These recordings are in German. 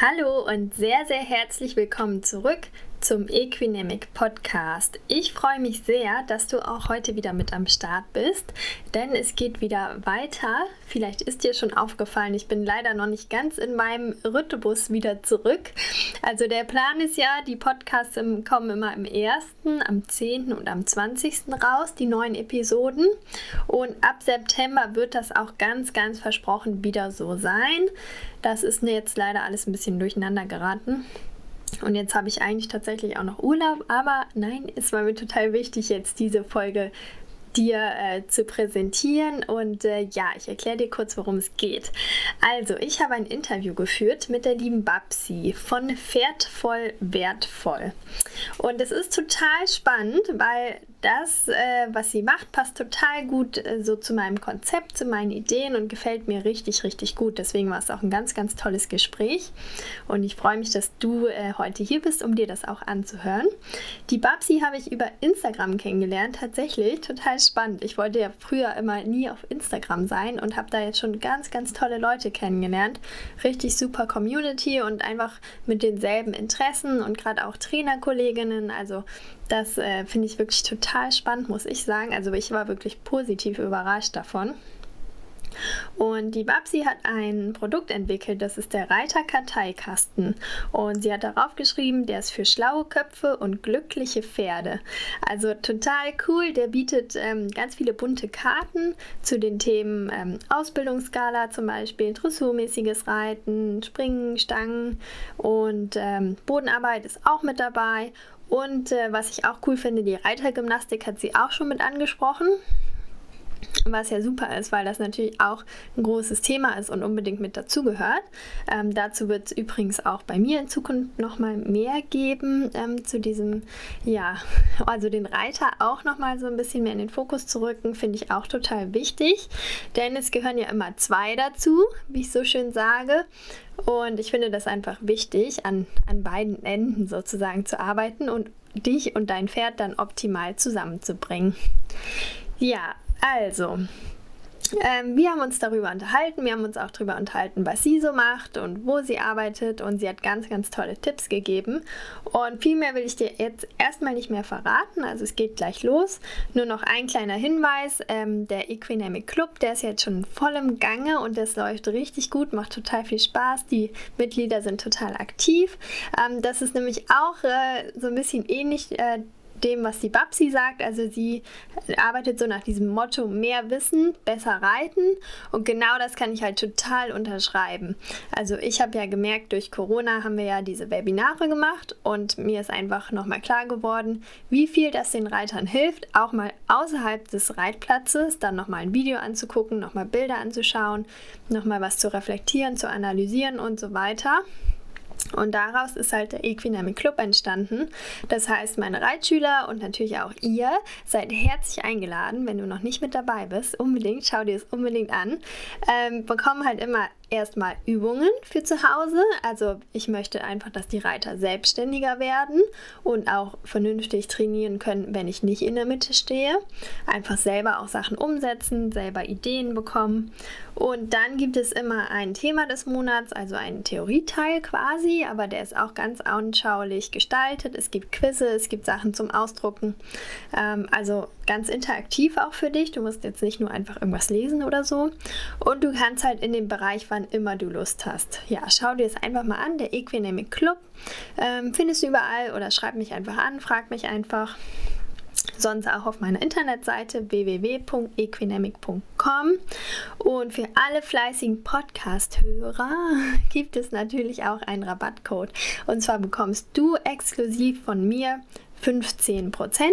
Hallo und sehr, sehr herzlich willkommen zurück zum Equinemic Podcast. Ich freue mich sehr, dass du auch heute wieder mit am Start bist, denn es geht wieder weiter. Vielleicht ist dir schon aufgefallen, ich bin leider noch nicht ganz in meinem Rhythmus wieder zurück. Also der Plan ist ja, die Podcasts kommen immer im 1., am 10. und am 20. raus, die neuen Episoden. Und ab September wird das auch ganz, ganz versprochen wieder so sein. Das ist jetzt leider alles ein bisschen durcheinander geraten. Und jetzt habe ich eigentlich tatsächlich auch noch Urlaub, aber nein, es war mir total wichtig, jetzt diese Folge dir äh, zu präsentieren. Und äh, ja, ich erkläre dir kurz, worum es geht. Also, ich habe ein Interview geführt mit der lieben Babsi von Pferdvoll Wertvoll. Und es ist total spannend, weil das, äh, was sie macht, passt total gut äh, so zu meinem Konzept, zu meinen Ideen und gefällt mir richtig, richtig gut. Deswegen war es auch ein ganz, ganz tolles Gespräch. Und ich freue mich, dass du äh, heute hier bist, um dir das auch anzuhören. Die Babsi habe ich über Instagram kennengelernt. Tatsächlich total spannend. Ich wollte ja früher immer nie auf Instagram sein und habe da jetzt schon ganz, ganz tolle Leute kennengelernt. Richtig super Community und einfach mit denselben Interessen und gerade auch Trainerkolleginnen. Also das äh, finde ich wirklich total spannend, muss ich sagen. Also ich war wirklich positiv überrascht davon. Und die Babsi hat ein Produkt entwickelt, das ist der Reiter-Karteikasten. Und sie hat darauf geschrieben, der ist für schlaue Köpfe und glückliche Pferde. Also total cool. Der bietet ähm, ganz viele bunte Karten zu den Themen ähm, Ausbildungsskala zum Beispiel, dressurmäßiges Reiten, Springen, Stangen und ähm, Bodenarbeit ist auch mit dabei. Und äh, was ich auch cool finde, die Reitergymnastik hat sie auch schon mit angesprochen. Was ja super ist, weil das natürlich auch ein großes Thema ist und unbedingt mit dazugehört. Ähm, dazu wird es übrigens auch bei mir in Zukunft nochmal mehr geben ähm, zu diesem, ja, also den Reiter auch nochmal so ein bisschen mehr in den Fokus zu rücken, finde ich auch total wichtig. Denn es gehören ja immer zwei dazu, wie ich so schön sage. Und ich finde das einfach wichtig, an, an beiden Enden sozusagen zu arbeiten und dich und dein Pferd dann optimal zusammenzubringen. Ja, also, ähm, wir haben uns darüber unterhalten. Wir haben uns auch darüber unterhalten, was sie so macht und wo sie arbeitet. Und sie hat ganz, ganz tolle Tipps gegeben. Und viel mehr will ich dir jetzt erstmal nicht mehr verraten. Also es geht gleich los. Nur noch ein kleiner Hinweis. Ähm, der Equinamic Club, der ist jetzt schon voll im Gange und das läuft richtig gut, macht total viel Spaß. Die Mitglieder sind total aktiv. Ähm, das ist nämlich auch äh, so ein bisschen ähnlich. Äh, dem, was die Babsi sagt. Also sie arbeitet so nach diesem Motto, mehr Wissen, besser reiten. Und genau das kann ich halt total unterschreiben. Also ich habe ja gemerkt, durch Corona haben wir ja diese Webinare gemacht und mir ist einfach nochmal klar geworden, wie viel das den Reitern hilft, auch mal außerhalb des Reitplatzes dann nochmal ein Video anzugucken, nochmal Bilder anzuschauen, nochmal was zu reflektieren, zu analysieren und so weiter. Und daraus ist halt der Equinamic Club entstanden. Das heißt, meine Reitschüler und natürlich auch ihr seid herzlich eingeladen, wenn du noch nicht mit dabei bist. Unbedingt, schau dir es unbedingt an. Ähm, bekommen halt immer erstmal Übungen für zu Hause. Also ich möchte einfach, dass die Reiter selbstständiger werden und auch vernünftig trainieren können, wenn ich nicht in der Mitte stehe. Einfach selber auch Sachen umsetzen, selber Ideen bekommen. Und dann gibt es immer ein Thema des Monats, also einen Theorieteil quasi, aber der ist auch ganz anschaulich gestaltet. Es gibt Quizze, es gibt Sachen zum Ausdrucken. Ähm, also ganz interaktiv auch für dich. Du musst jetzt nicht nur einfach irgendwas lesen oder so. Und du kannst halt in dem Bereich, wann immer du Lust hast. Ja, schau dir das einfach mal an, der Equinemic Club. Ähm, findest du überall oder schreib mich einfach an, frag mich einfach. Sonst auch auf meiner Internetseite www.equinemic.com. Und für alle fleißigen Podcast-Hörer gibt es natürlich auch einen Rabattcode. Und zwar bekommst du exklusiv von mir 15%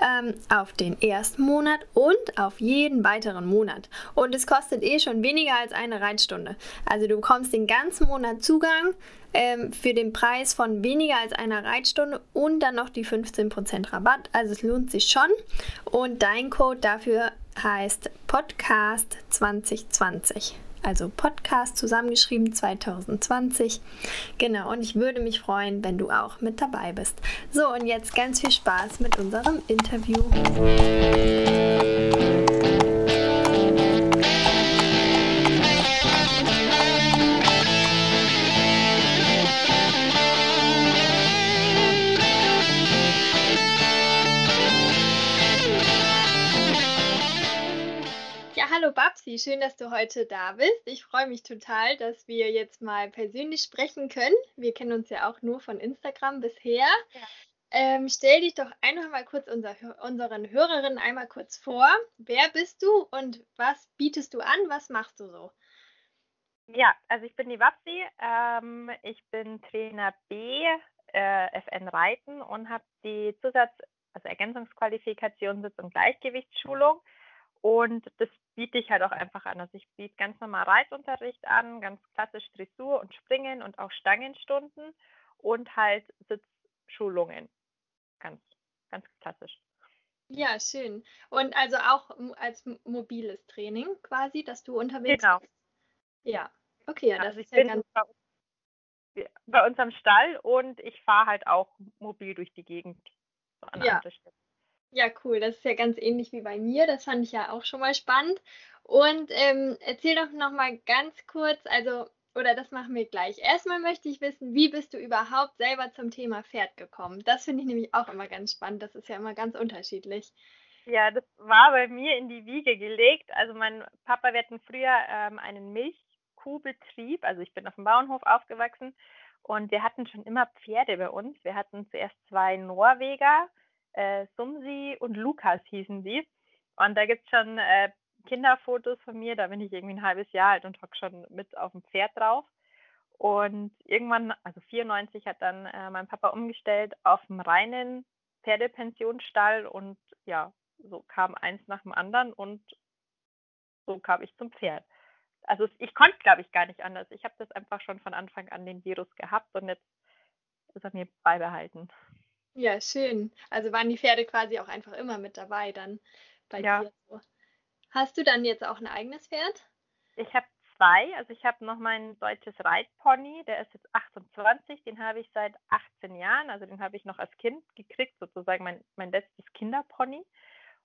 ähm, auf den ersten Monat und auf jeden weiteren Monat. Und es kostet eh schon weniger als eine Reitstunde. Also du bekommst den ganzen Monat Zugang ähm, für den Preis von weniger als einer Reitstunde und dann noch die 15% Rabatt. Also es lohnt sich schon. Und dein Code dafür heißt Podcast 2020 also Podcast zusammengeschrieben 2020. Genau, und ich würde mich freuen, wenn du auch mit dabei bist. So, und jetzt ganz viel Spaß mit unserem Interview. Babsi, schön, dass du heute da bist. Ich freue mich total, dass wir jetzt mal persönlich sprechen können. Wir kennen uns ja auch nur von Instagram bisher. Ja. Ähm, stell dich doch einfach mal kurz unser, unseren Hörerinnen einmal kurz vor. Wer bist du und was bietest du an? Was machst du so? Ja, also ich bin die Babsi. Ähm, ich bin Trainer B äh, FN Reiten und habe die Zusatz- also Ergänzungsqualifikation Sitz- und Gleichgewichtsschulung. Und das biete ich halt auch einfach an. Also ich biete ganz normal Reitunterricht an, ganz klassisch Dressur und Springen und auch Stangenstunden und halt Sitzschulungen. Ganz, ganz klassisch. Ja, schön. Und also auch als mobiles Training quasi, dass du unterwegs genau. bist? Ja, okay, ja, das also ist ja ganz. Bei, bei uns am Stall und ich fahre halt auch mobil durch die Gegend an ja. andere Städte. Ja, cool. Das ist ja ganz ähnlich wie bei mir. Das fand ich ja auch schon mal spannend. Und ähm, erzähl doch noch mal ganz kurz, also oder das machen wir gleich. Erstmal möchte ich wissen, wie bist du überhaupt selber zum Thema Pferd gekommen? Das finde ich nämlich auch immer ganz spannend. Das ist ja immer ganz unterschiedlich. Ja, das war bei mir in die Wiege gelegt. Also mein Papa, wir hatten früher ähm, einen Milchkuhbetrieb. Also ich bin auf dem Bauernhof aufgewachsen und wir hatten schon immer Pferde bei uns. Wir hatten zuerst zwei Norweger, äh, Sumsi und Lukas hießen die. Und da gibt es schon äh, Kinderfotos von mir, da bin ich irgendwie ein halbes Jahr alt und hocke schon mit auf dem Pferd drauf. Und irgendwann, also 94, hat dann äh, mein Papa umgestellt auf einen reinen Pferdepensionsstall und ja, so kam eins nach dem anderen und so kam ich zum Pferd. Also ich konnte, glaube ich, gar nicht anders. Ich habe das einfach schon von Anfang an den Virus gehabt und jetzt ist er mir beibehalten. Ja, schön. Also waren die Pferde quasi auch einfach immer mit dabei dann bei ja. dir. Hast du dann jetzt auch ein eigenes Pferd? Ich habe zwei. Also ich habe noch mein deutsches Reitpony, der ist jetzt 28, den habe ich seit 18 Jahren. Also den habe ich noch als Kind gekriegt, sozusagen mein, mein letztes Kinderpony.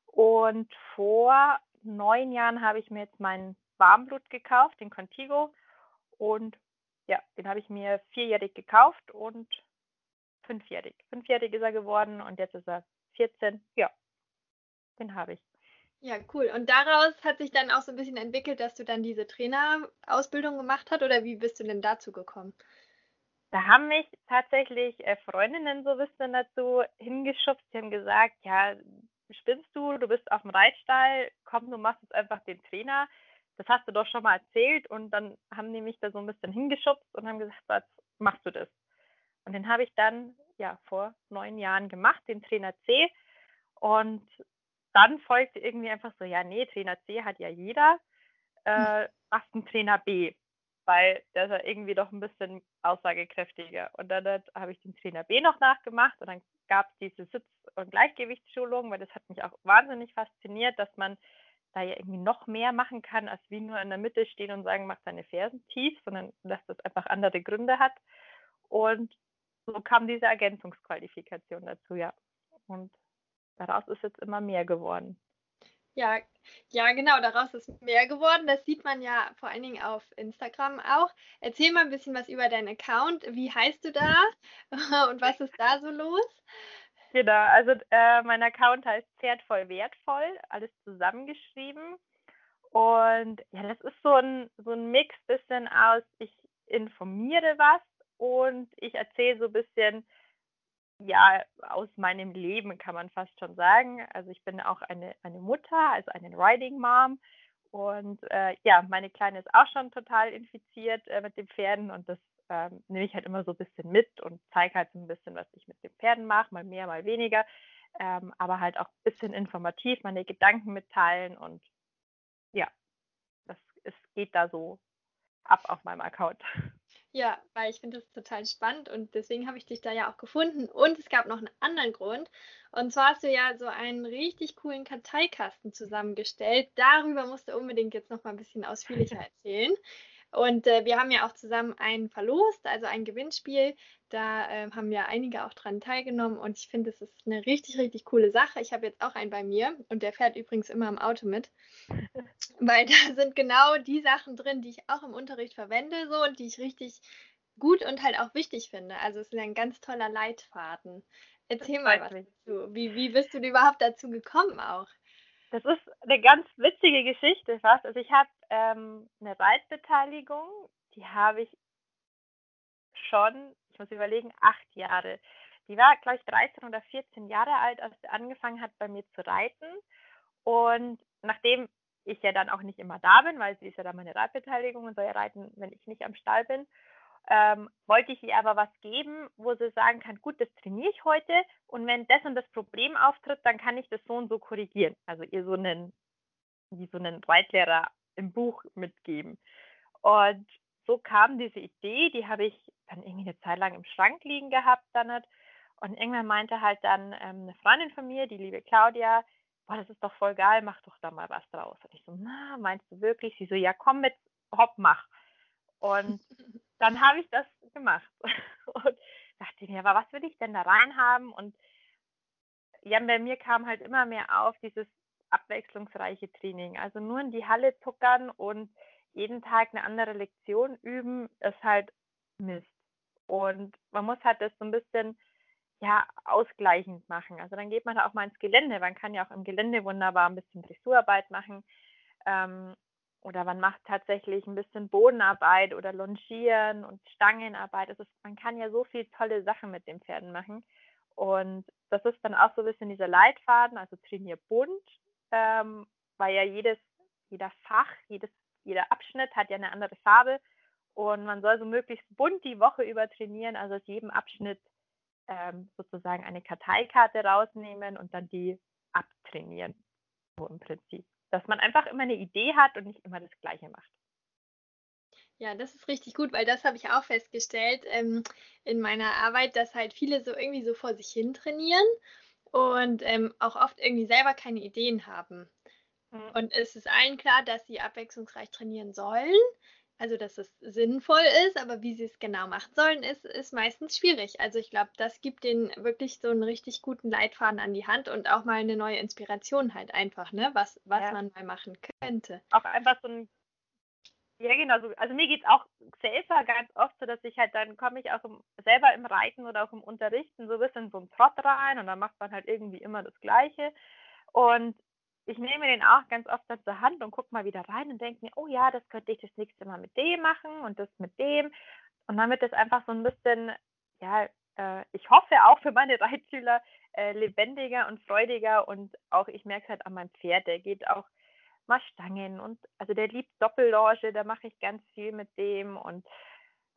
Und vor neun Jahren habe ich mir jetzt meinen Warmblut gekauft, den Contigo. Und ja, den habe ich mir vierjährig gekauft und fünfjährig. Fünfjährig ist er geworden und jetzt ist er 14. Ja, den habe ich. Ja, cool. Und daraus hat sich dann auch so ein bisschen entwickelt, dass du dann diese Trainerausbildung gemacht hast oder wie bist du denn dazu gekommen? Da haben mich tatsächlich äh, Freundinnen so ein bisschen dazu hingeschubst. Die haben gesagt, ja, spinnst du, du bist auf dem Reitstall, komm, du machst jetzt einfach den Trainer. Das hast du doch schon mal erzählt und dann haben die mich da so ein bisschen hingeschubst und haben gesagt, was machst du das? Und den habe ich dann ja vor neun Jahren gemacht, den Trainer C. Und dann folgte irgendwie einfach so, ja, nee, Trainer C hat ja jeder, äh, machst einen Trainer B, weil der ist ja irgendwie doch ein bisschen aussagekräftiger. Und dann habe ich den Trainer B noch nachgemacht und dann gab es diese Sitz- und Gleichgewichtsschulung, weil das hat mich auch wahnsinnig fasziniert, dass man da ja irgendwie noch mehr machen kann, als wie nur in der Mitte stehen und sagen, mach deine Fersen tief, sondern dass das einfach andere Gründe hat. Und so kam diese Ergänzungsqualifikation dazu, ja. Und daraus ist jetzt immer mehr geworden. Ja, ja, genau, daraus ist mehr geworden. Das sieht man ja vor allen Dingen auf Instagram auch. Erzähl mal ein bisschen was über deinen Account. Wie heißt du da und was ist da so los? Genau, also äh, mein Account heißt Pferdvoll wertvoll, alles zusammengeschrieben. Und ja, das ist so ein, so ein Mix bisschen aus, ich informiere was und ich erzähle so ein bisschen, ja, aus meinem Leben kann man fast schon sagen. Also ich bin auch eine, eine Mutter, also eine Riding Mom. Und äh, ja, meine Kleine ist auch schon total infiziert äh, mit den Pferden und das ähm, nehme ich halt immer so ein bisschen mit und zeige halt so ein bisschen, was ich mit den Pferden mache, mal mehr, mal weniger. Ähm, aber halt auch ein bisschen informativ, meine Gedanken mitteilen und ja, das es geht da so ab auf meinem Account. Ja, weil ich finde das total spannend und deswegen habe ich dich da ja auch gefunden. Und es gab noch einen anderen Grund. Und zwar hast du ja so einen richtig coolen Karteikasten zusammengestellt. Darüber musst du unbedingt jetzt noch mal ein bisschen ausführlicher erzählen. Und äh, wir haben ja auch zusammen einen verlost, also ein Gewinnspiel. Da äh, haben ja einige auch dran teilgenommen und ich finde, es ist eine richtig, richtig coole Sache. Ich habe jetzt auch einen bei mir und der fährt übrigens immer im Auto mit, weil da sind genau die Sachen drin, die ich auch im Unterricht verwende so und die ich richtig gut und halt auch wichtig finde. Also es ist ein ganz toller Leitfaden. Erzähl mal was dazu. Wie, wie bist du überhaupt dazu gekommen auch? Das ist eine ganz witzige Geschichte fast. Also ich habe ähm, eine Reitbeteiligung, die habe ich schon, ich muss überlegen, acht Jahre. Die war, glaube ich, 13 oder 14 Jahre alt, als sie angefangen hat, bei mir zu reiten. Und nachdem ich ja dann auch nicht immer da bin, weil sie ist ja dann meine Reitbeteiligung und soll ja reiten, wenn ich nicht am Stall bin, ähm, wollte ich ihr aber was geben, wo sie sagen kann, gut, das trainiere ich heute und wenn das und das Problem auftritt, dann kann ich das so und so korrigieren. Also ihr so einen, wie so einen Reitlehrer im Buch mitgeben. Und so kam diese Idee, die habe ich dann irgendwie eine Zeit lang im Schrank liegen gehabt dann nicht. Und irgendwann meinte halt dann ähm, eine Freundin von mir, die liebe Claudia, boah, das ist doch voll geil, mach doch da mal was draus. Und ich so, na, meinst du wirklich? Sie so, ja, komm mit, hopp, mach. Und dann habe ich das gemacht und dachte mir, aber was will ich denn da reinhaben? Und ja, bei mir kam halt immer mehr auf dieses abwechslungsreiche Training. Also nur in die Halle zuckern und jeden Tag eine andere Lektion üben, ist halt Mist. Und man muss halt das so ein bisschen ja, ausgleichend machen. Also dann geht man auch mal ins Gelände. Man kann ja auch im Gelände wunderbar ein bisschen Dressurarbeit machen. Ähm, oder man macht tatsächlich ein bisschen Bodenarbeit oder Longieren und Stangenarbeit. Das ist, man kann ja so viele tolle Sachen mit den Pferden machen. Und das ist dann auch so ein bisschen dieser Leitfaden, also trainier bunt, ähm, weil ja jedes, jeder Fach, jedes, jeder Abschnitt hat ja eine andere Farbe. Und man soll so möglichst bunt die Woche über trainieren, also aus jedem Abschnitt ähm, sozusagen eine Karteikarte rausnehmen und dann die abtrainieren. So im Prinzip dass man einfach immer eine Idee hat und nicht immer das Gleiche macht. Ja, das ist richtig gut, weil das habe ich auch festgestellt ähm, in meiner Arbeit, dass halt viele so irgendwie so vor sich hin trainieren und ähm, auch oft irgendwie selber keine Ideen haben. Mhm. Und es ist allen klar, dass sie abwechslungsreich trainieren sollen, also, dass es sinnvoll ist, aber wie sie es genau machen sollen, ist, ist meistens schwierig. Also, ich glaube, das gibt denen wirklich so einen richtig guten Leitfaden an die Hand und auch mal eine neue Inspiration halt einfach, ne? Was, was ja. man mal machen könnte. Auch einfach so ein ja, genau. So. Also mir geht es auch selber ganz oft so, dass ich halt dann komme ich auch im, selber im Reiten oder auch im Unterrichten so ein bisschen so ein Trott rein und dann macht man halt irgendwie immer das Gleiche. Und ich nehme den auch ganz oft zur Hand und gucke mal wieder rein und denke mir, oh ja, das könnte ich das nächste Mal mit dem machen und das mit dem. Und dann wird das einfach so ein bisschen, ja, äh, ich hoffe auch für meine Reitschüler äh, lebendiger und freudiger und auch ich merke es halt an meinem Pferd, der geht auch mal Stangen und also der liebt Doppellonge, da mache ich ganz viel mit dem und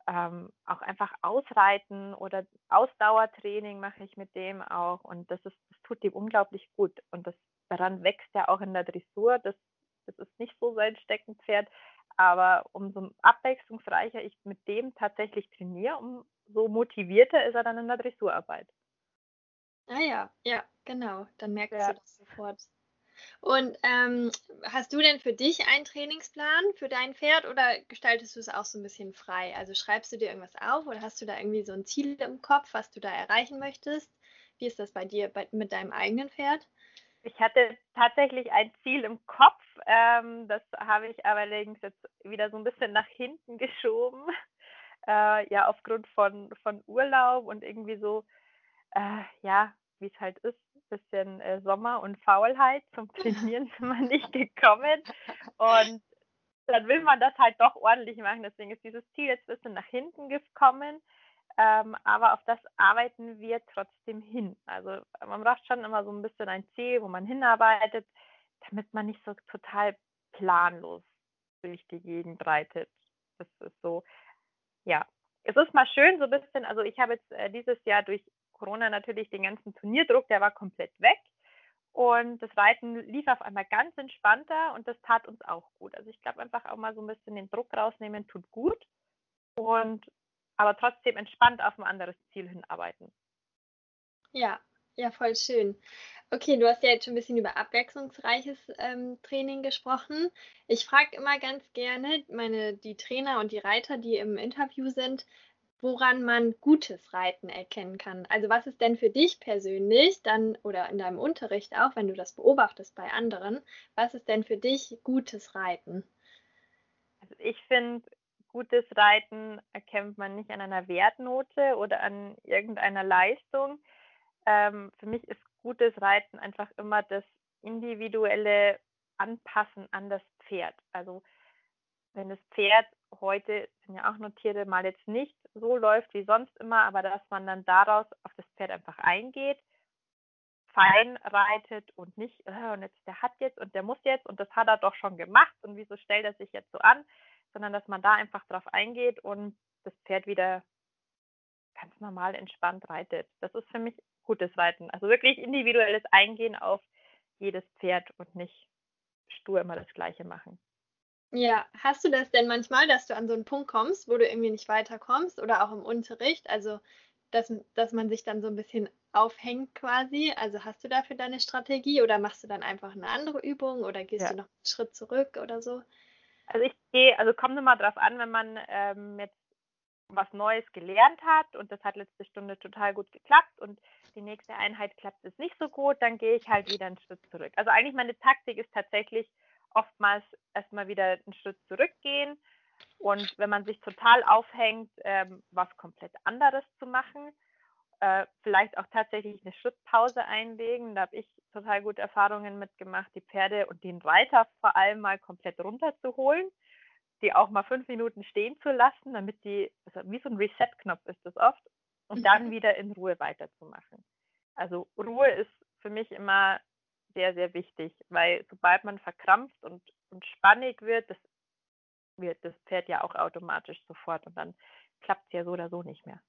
ähm, auch einfach Ausreiten oder Ausdauertraining mache ich mit dem auch und das ist, das tut ihm unglaublich gut und das daran wächst er auch in der Dressur. Das, das ist nicht so sein Steckenpferd, aber umso abwechslungsreicher ich mit dem tatsächlich trainiere, umso motivierter ist er dann in der Dressurarbeit. Ah ja, ja, genau. Dann merkst ja. du das sofort. Und ähm, hast du denn für dich einen Trainingsplan für dein Pferd oder gestaltest du es auch so ein bisschen frei? Also schreibst du dir irgendwas auf oder hast du da irgendwie so ein Ziel im Kopf, was du da erreichen möchtest? Wie ist das bei dir bei, mit deinem eigenen Pferd? Ich hatte tatsächlich ein Ziel im Kopf, ähm, das habe ich allerdings jetzt wieder so ein bisschen nach hinten geschoben. Äh, ja, aufgrund von, von Urlaub und irgendwie so, äh, ja, wie es halt ist, ein bisschen äh, Sommer und Faulheit. Zum Trainieren sind wir nicht gekommen. Und dann will man das halt doch ordentlich machen. Deswegen ist dieses Ziel jetzt ein bisschen nach hinten gekommen. Ähm, aber auf das arbeiten wir trotzdem hin. Also man braucht schon immer so ein bisschen ein Ziel, wo man hinarbeitet, damit man nicht so total planlos durch die Gegend reitet. Das ist so, ja. Es ist mal schön, so ein bisschen, also ich habe jetzt äh, dieses Jahr durch Corona natürlich den ganzen Turnierdruck, der war komplett weg. Und das Reiten lief auf einmal ganz entspannter und das tat uns auch gut. Also ich glaube einfach auch mal so ein bisschen den Druck rausnehmen, tut gut. Und aber trotzdem entspannt auf ein anderes Ziel hinarbeiten. Ja, ja, voll schön. Okay, du hast ja jetzt schon ein bisschen über abwechslungsreiches ähm, Training gesprochen. Ich frage immer ganz gerne meine, die Trainer und die Reiter, die im Interview sind, woran man gutes Reiten erkennen kann. Also was ist denn für dich persönlich dann oder in deinem Unterricht auch, wenn du das beobachtest bei anderen, was ist denn für dich gutes Reiten? Also ich finde, gutes Reiten erkennt man nicht an einer Wertnote oder an irgendeiner Leistung. Ähm, für mich ist gutes Reiten einfach immer das individuelle Anpassen an das Pferd. Also wenn das Pferd heute, sind ja auch nur Tiere, mal jetzt nicht so läuft wie sonst immer, aber dass man dann daraus auf das Pferd einfach eingeht, fein reitet und nicht, äh, und jetzt der hat jetzt und der muss jetzt und das hat er doch schon gemacht und wieso stellt er sich jetzt so an, sondern dass man da einfach drauf eingeht und das Pferd wieder ganz normal entspannt reitet. Das ist für mich gutes Reiten. Also wirklich individuelles Eingehen auf jedes Pferd und nicht stur immer das Gleiche machen. Ja, hast du das denn manchmal, dass du an so einen Punkt kommst, wo du irgendwie nicht weiterkommst oder auch im Unterricht? Also, dass, dass man sich dann so ein bisschen aufhängt quasi. Also hast du dafür deine Strategie oder machst du dann einfach eine andere Übung oder gehst ja. du noch einen Schritt zurück oder so? Also ich gehe, also kommt immer drauf an, wenn man ähm, jetzt was Neues gelernt hat und das hat letzte Stunde total gut geklappt und die nächste Einheit klappt es nicht so gut, dann gehe ich halt wieder einen Schritt zurück. Also eigentlich meine Taktik ist tatsächlich oftmals erstmal wieder einen Schritt zurückgehen und wenn man sich total aufhängt, ähm, was komplett anderes zu machen äh, vielleicht auch tatsächlich eine Schrittpause einlegen. Da habe ich total gute Erfahrungen mitgemacht, die Pferde und den Reiter vor allem mal komplett runterzuholen, die auch mal fünf Minuten stehen zu lassen, damit die, also wie so ein Reset-Knopf ist das oft, und mhm. dann wieder in Ruhe weiterzumachen. Also Ruhe ist für mich immer sehr, sehr wichtig, weil sobald man verkrampft und, und spannig wird, das wird das Pferd ja auch automatisch sofort und dann klappt es ja so oder so nicht mehr.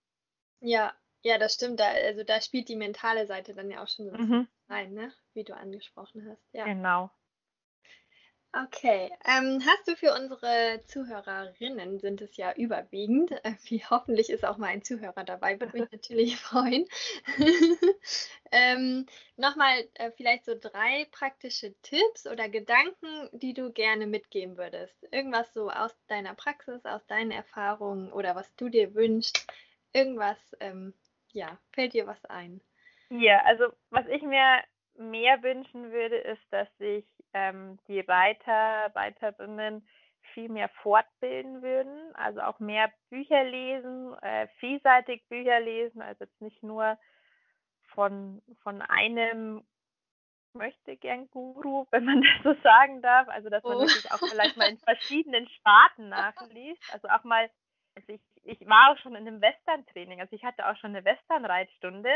Ja, ja, das stimmt. Da, also da spielt die mentale Seite dann ja auch schon so mhm. rein, ne? Wie du angesprochen hast. Ja. Genau. Okay. Ähm, hast du für unsere Zuhörerinnen, sind es ja überwiegend, äh, wie hoffentlich ist auch mal ein Zuhörer dabei, würde mich natürlich freuen. ähm, Nochmal äh, vielleicht so drei praktische Tipps oder Gedanken, die du gerne mitgeben würdest. Irgendwas so aus deiner Praxis, aus deinen Erfahrungen oder was du dir wünschst. Irgendwas, ähm, ja, fällt dir was ein? Ja, also was ich mir mehr wünschen würde, ist, dass sich ähm, die Reiter, Reiterinnen viel mehr fortbilden würden, also auch mehr Bücher lesen, äh, vielseitig Bücher lesen, also jetzt nicht nur von, von einem möchte gern Guru, wenn man das so sagen darf, also dass man oh. wirklich auch vielleicht mal in verschiedenen Sparten nachliest, also auch mal, also ich ich war auch schon in einem Western-Training, also ich hatte auch schon eine Western-Reitstunde,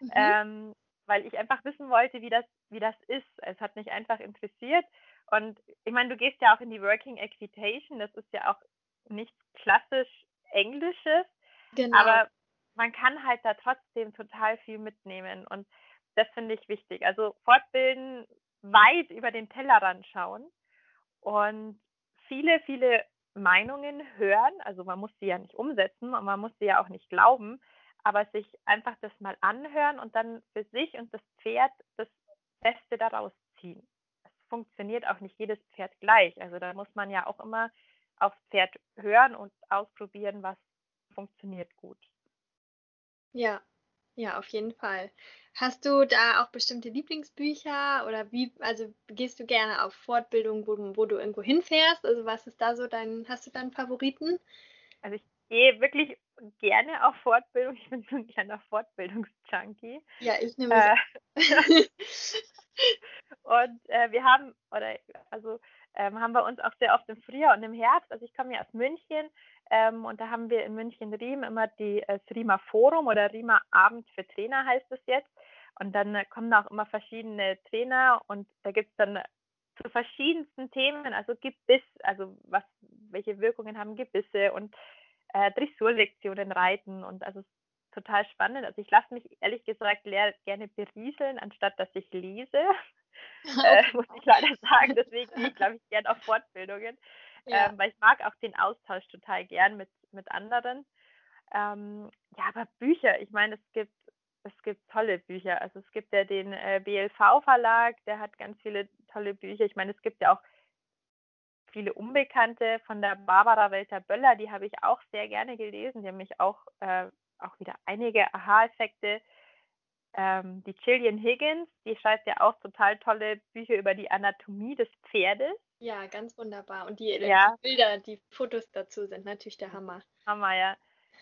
mhm. ähm, weil ich einfach wissen wollte, wie das, wie das ist. Es hat mich einfach interessiert. Und ich meine, du gehst ja auch in die Working Equitation, das ist ja auch nichts klassisch Englisches, genau. aber man kann halt da trotzdem total viel mitnehmen und das finde ich wichtig. Also fortbilden, weit über den Tellerrand schauen und viele, viele Meinungen hören. Also man muss sie ja nicht umsetzen und man muss sie ja auch nicht glauben, aber sich einfach das mal anhören und dann für sich und das Pferd das Beste daraus ziehen. Es funktioniert auch nicht jedes Pferd gleich. Also da muss man ja auch immer aufs Pferd hören und ausprobieren, was funktioniert gut. Ja, ja, auf jeden Fall. Hast du da auch bestimmte Lieblingsbücher oder wie, also gehst du gerne auf Fortbildung, wo, wo du irgendwo hinfährst? Also was ist da so dein, hast du deinen Favoriten? Also ich gehe wirklich gerne auf Fortbildung. Ich bin so ein kleiner Fortbildungsjunkie. Ja, ich nehme äh, Und äh, wir haben, oder also ähm, haben wir uns auch sehr oft im Frühjahr und im Herbst, also ich komme ja aus München ähm, und da haben wir in München-Riem immer die, äh, das Riemer Forum oder Riemer Abend für Trainer heißt es jetzt. Und dann äh, kommen auch immer verschiedene Trainer und da gibt es dann zu verschiedensten Themen, also Gebiss, also was, welche Wirkungen haben Gebisse und äh, Dressurlektionen reiten und also total spannend. Also ich lasse mich ehrlich gesagt gerne berieseln, anstatt dass ich lese. äh, muss ich leider sagen. Deswegen gehe ich, glaube ich, gerne auf Fortbildungen. Ja. Ähm, weil ich mag auch den Austausch total gern mit, mit anderen. Ähm, ja, aber Bücher, ich meine, es gibt, es gibt tolle Bücher. Also es gibt ja den äh, BLV-Verlag, der hat ganz viele tolle Bücher. Ich meine, es gibt ja auch viele Unbekannte von der Barbara Welter-Böller, die habe ich auch sehr gerne gelesen. Die haben mich auch, äh, auch wieder einige Aha-Effekte. Ähm, die Gillian Higgins, die schreibt ja auch total tolle Bücher über die Anatomie des Pferdes. Ja, ganz wunderbar. Und die, äh, ja. die Bilder, die Fotos dazu sind natürlich der Hammer. Hammer, ja.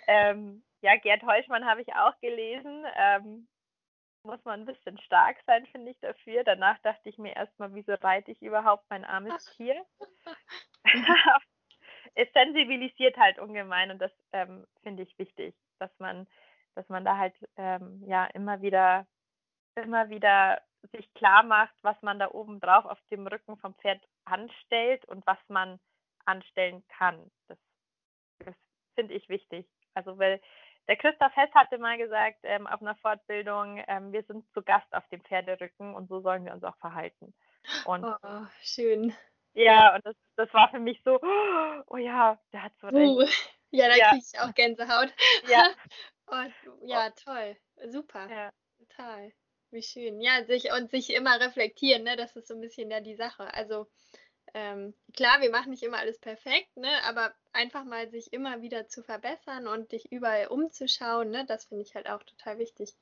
Ähm, ja, Gerd Heuschmann habe ich auch gelesen. Ähm, muss man ein bisschen stark sein, finde ich, dafür. Danach dachte ich mir erstmal, wieso reite ich überhaupt mein armes Tier? es sensibilisiert halt ungemein und das ähm, finde ich wichtig, dass man, dass man da halt ähm, ja immer wieder, immer wieder sich klar macht, was man da oben drauf auf dem Rücken vom Pferd anstellt und was man anstellen kann. Das, das finde ich wichtig. Also weil der Christoph Hess hatte mal gesagt ähm, auf einer Fortbildung, ähm, wir sind zu Gast auf dem Pferderücken und so sollen wir uns auch verhalten. Und oh, schön. Ja, und das, das war für mich so, oh ja, der hat so recht. Uh, ja, da ja. kriege ich auch Gänsehaut. Ja. oh, ja, toll. Super. Ja. Total. Wie schön. Ja, sich und sich immer reflektieren, ne? Das ist so ein bisschen ja die Sache. Also ähm, klar, wir machen nicht immer alles perfekt, ne? aber einfach mal sich immer wieder zu verbessern und dich überall umzuschauen, ne? das finde ich halt auch total wichtig.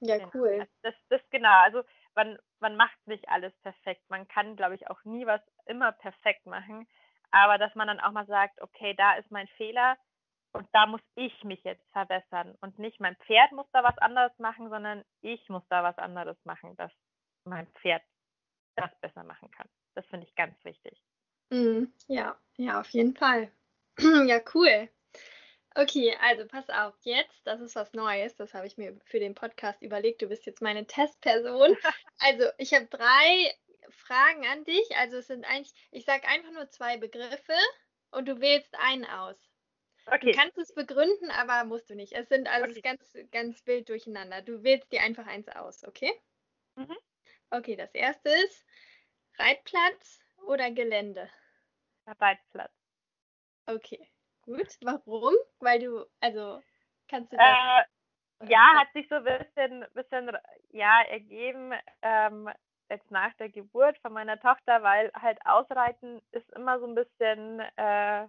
Ja, genau. cool. Das, das genau, also man, man macht nicht alles perfekt. Man kann, glaube ich, auch nie was immer perfekt machen, aber dass man dann auch mal sagt, okay, da ist mein Fehler und da muss ich mich jetzt verbessern und nicht mein Pferd muss da was anderes machen, sondern ich muss da was anderes machen, dass mein Pferd das besser machen kann. Das finde ich ganz wichtig. Mm, ja, ja, auf jeden Fall. ja, cool. Okay, also pass auf, jetzt, das ist was Neues, das habe ich mir für den Podcast überlegt. Du bist jetzt meine Testperson. Also, ich habe drei Fragen an dich. Also, es sind eigentlich, ich sage einfach nur zwei Begriffe und du wählst einen aus. Okay. Du kannst es begründen, aber musst du nicht. Es sind also okay. ganz, ganz wild durcheinander. Du wählst dir einfach eins aus, okay? Mhm. Okay, das erste ist Reitplatz oder Gelände? Reitplatz. Okay, gut. Warum? Weil du, also, kannst du das? Äh, ja, hat sich so ein bisschen, bisschen ja, ergeben, ähm, jetzt nach der Geburt von meiner Tochter, weil halt Ausreiten ist immer so ein bisschen äh,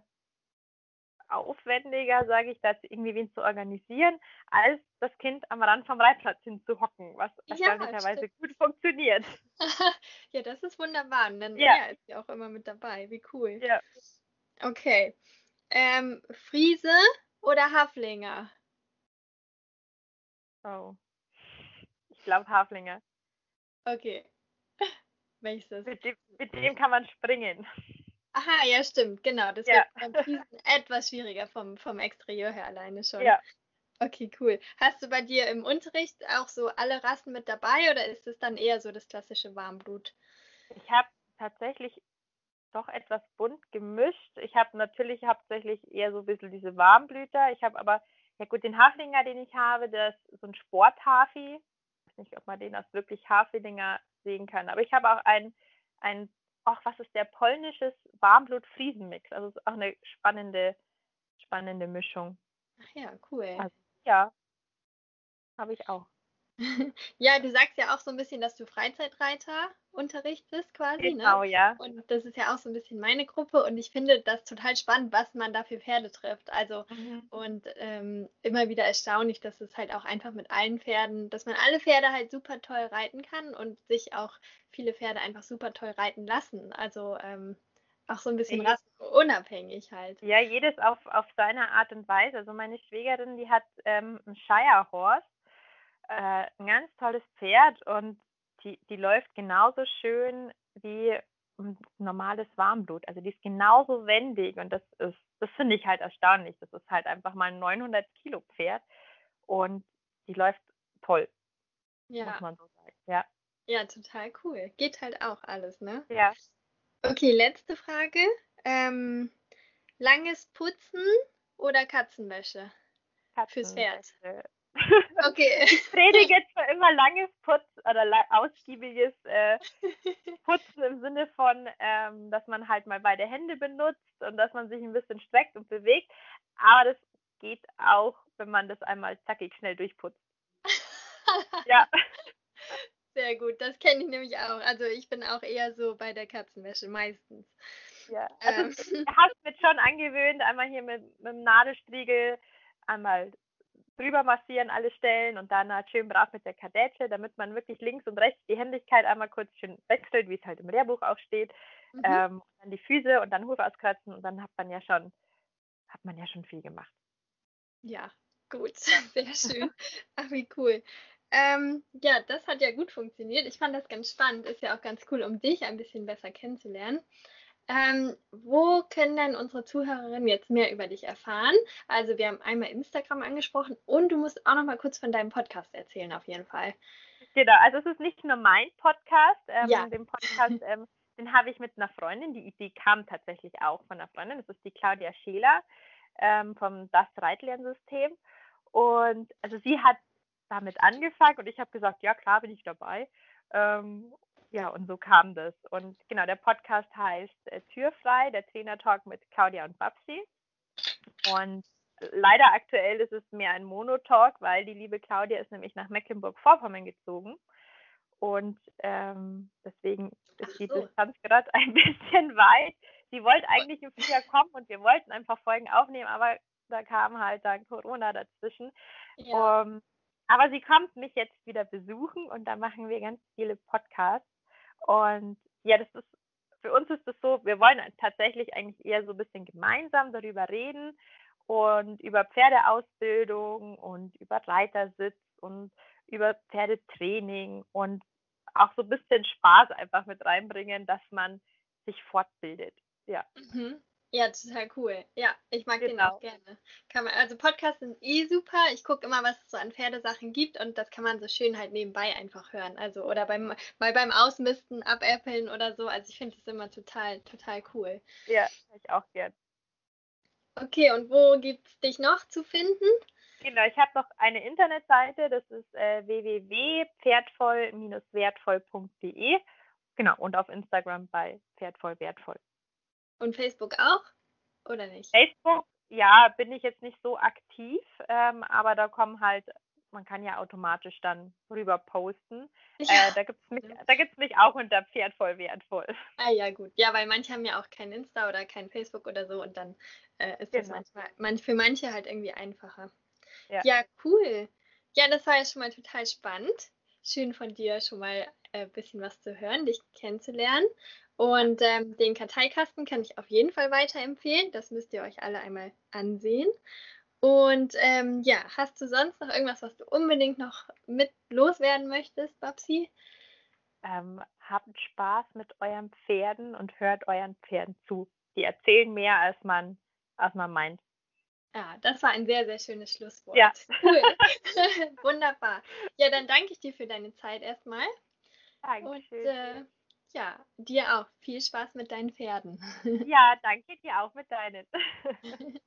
aufwendiger, sage ich, das irgendwie wen zu organisieren, als das Kind am Rand vom Reitplatz hinzuhocken, was erstaunlicherweise ja, gut funktioniert. ja, das ist wunderbar. Und dann ja. ist ja auch immer mit dabei. Wie cool. Ja. Okay. Ähm, Friese oder Haflinger? Oh. Ich glaube Haflinger. Okay. Welches? Mit dem, mit dem kann man springen. Aha, ja, stimmt, genau. Das ja. wird beim etwas schwieriger vom, vom Exterieur her alleine schon. Ja. Okay, cool. Hast du bei dir im Unterricht auch so alle Rassen mit dabei oder ist es dann eher so das klassische Warmblut? Ich habe tatsächlich doch etwas bunt gemischt. Ich habe natürlich hauptsächlich eher so ein bisschen diese Warmblüter. Ich habe aber, ja gut, den Haflinger, den ich habe, das ist so ein Sporthafi. Ich weiß nicht, ob man den als wirklich Haflinger sehen kann. Aber ich habe auch einen, einen ach, was ist der polnisches Warmblut-Friesenmix? Also ist auch eine spannende, spannende Mischung. Ach ja, cool. Also, ja, habe ich auch. ja, du sagst ja auch so ein bisschen, dass du Freizeitreiter unterrichtest quasi, ne? genau, ne? ja. Und das ist ja auch so ein bisschen meine Gruppe und ich finde das total spannend, was man da für Pferde trifft. Also mhm. und ähm, immer wieder erstaunlich, dass es halt auch einfach mit allen Pferden, dass man alle Pferde halt super toll reiten kann und sich auch viele Pferde einfach super toll reiten lassen. Also ähm, auch so ein bisschen ja. unabhängig halt. Ja, jedes auf, auf seine Art und Weise. Also meine Schwägerin, die hat ähm, einen Shire Horse äh, ein ganz tolles Pferd und die, die läuft genauso schön wie ein normales Warmblut. Also die ist genauso wendig und das ist, das finde ich halt erstaunlich. Das ist halt einfach mal ein 900 Kilo Pferd und die läuft toll. Ja. Muss man so sagen. Ja. Ja, total cool. Geht halt auch alles, ne? Ja. Okay, letzte Frage. Ähm, langes Putzen oder Katzenwäsche? Katzenwäsche. Fürs Pferd. Okay. Ich predige jetzt für immer langes Putz oder ausgiebiges äh, Putzen im Sinne von, ähm, dass man halt mal beide Hände benutzt und dass man sich ein bisschen streckt und bewegt. Aber das geht auch, wenn man das einmal zackig schnell durchputzt. ja. Sehr gut, das kenne ich nämlich auch. Also ich bin auch eher so bei der Katzenwäsche meistens. Ja, also ähm. ich habe mir schon angewöhnt, einmal hier mit, mit dem Nadelstriegel einmal drüber massieren alle Stellen und dann halt schön brav mit der Kadetsche, damit man wirklich links und rechts die Händigkeit einmal kurz schön wechselt, wie es halt im Lehrbuch auch steht. Mhm. Ähm, dann die Füße und dann Huf auskratzen und dann hat man ja schon, hat man ja schon viel gemacht. Ja, gut, sehr schön. Ach, wie cool. ähm, ja, das hat ja gut funktioniert. Ich fand das ganz spannend. Ist ja auch ganz cool, um dich ein bisschen besser kennenzulernen. Ähm, wo können denn unsere Zuhörerinnen jetzt mehr über dich erfahren? Also wir haben einmal Instagram angesprochen und du musst auch noch mal kurz von deinem Podcast erzählen, auf jeden Fall. Genau, also es ist nicht nur mein Podcast. Ähm, ja. Den Podcast, ähm, den habe ich mit einer Freundin. Die Idee kam tatsächlich auch von einer Freundin. Das ist die Claudia Scheler ähm, vom Das Reitlernsystem. Und also sie hat damit angefangen und ich habe gesagt, ja klar, bin ich dabei. Ähm, ja, und so kam das. Und genau, der Podcast heißt äh, Türfrei, der Trainer-Talk mit Claudia und Babsi. Und leider aktuell ist es mehr ein Monotalk, weil die liebe Claudia ist nämlich nach Mecklenburg-Vorpommern gezogen. Und ähm, deswegen ist so. die Distanz gerade ein bisschen weit. Sie wollte eigentlich im Frühjahr kommen und wir wollten einfach Folgen aufnehmen, aber da kam halt dann Corona dazwischen. Ja. Um, aber sie kommt mich jetzt wieder besuchen und da machen wir ganz viele Podcasts. Und ja, das ist, für uns ist es so, wir wollen tatsächlich eigentlich eher so ein bisschen gemeinsam darüber reden und über Pferdeausbildung und über Reitersitz und über Pferdetraining und auch so ein bisschen Spaß einfach mit reinbringen, dass man sich fortbildet. Ja. Mhm. Ja, total cool. Ja, ich mag genau. den auch gerne. Kann man, also Podcasts sind eh super. Ich gucke immer, was es so an Pferdesachen gibt und das kann man so schön halt nebenbei einfach hören. Also oder beim mal beim Ausmisten abäppeln oder so. Also ich finde das immer total, total cool. Ja, ich auch gern. Okay, und wo gibt es dich noch zu finden? Genau, ich habe noch eine Internetseite, das ist äh, www.pferdvoll-wertvoll.de. Genau, und auf Instagram bei pferdvollwertvoll. Und Facebook auch? Oder nicht? Facebook, ja, bin ich jetzt nicht so aktiv, ähm, aber da kommen halt, man kann ja automatisch dann rüber posten. Ja. Äh, da gibt es mich, mich auch unter Pferd voll wertvoll. Ah ja, gut. Ja, weil manche haben ja auch kein Insta oder kein Facebook oder so und dann äh, ist genau. das manchmal man, für manche halt irgendwie einfacher. Ja. ja, cool. Ja, das war ja schon mal total spannend. Schön von dir schon mal ein äh, bisschen was zu hören, dich kennenzulernen. Und ähm, den Karteikasten kann ich auf jeden Fall weiterempfehlen. Das müsst ihr euch alle einmal ansehen. Und ähm, ja, hast du sonst noch irgendwas, was du unbedingt noch mit loswerden möchtest, Babsi? Ähm, habt Spaß mit euren Pferden und hört euren Pferden zu. Die erzählen mehr, als man, als man meint. Ja, das war ein sehr, sehr schönes Schlusswort. Ja. Cool. Wunderbar. Ja, dann danke ich dir für deine Zeit erstmal. Dankeschön. Und äh, ja, dir auch. Viel Spaß mit deinen Pferden. Ja, danke dir auch mit deinen.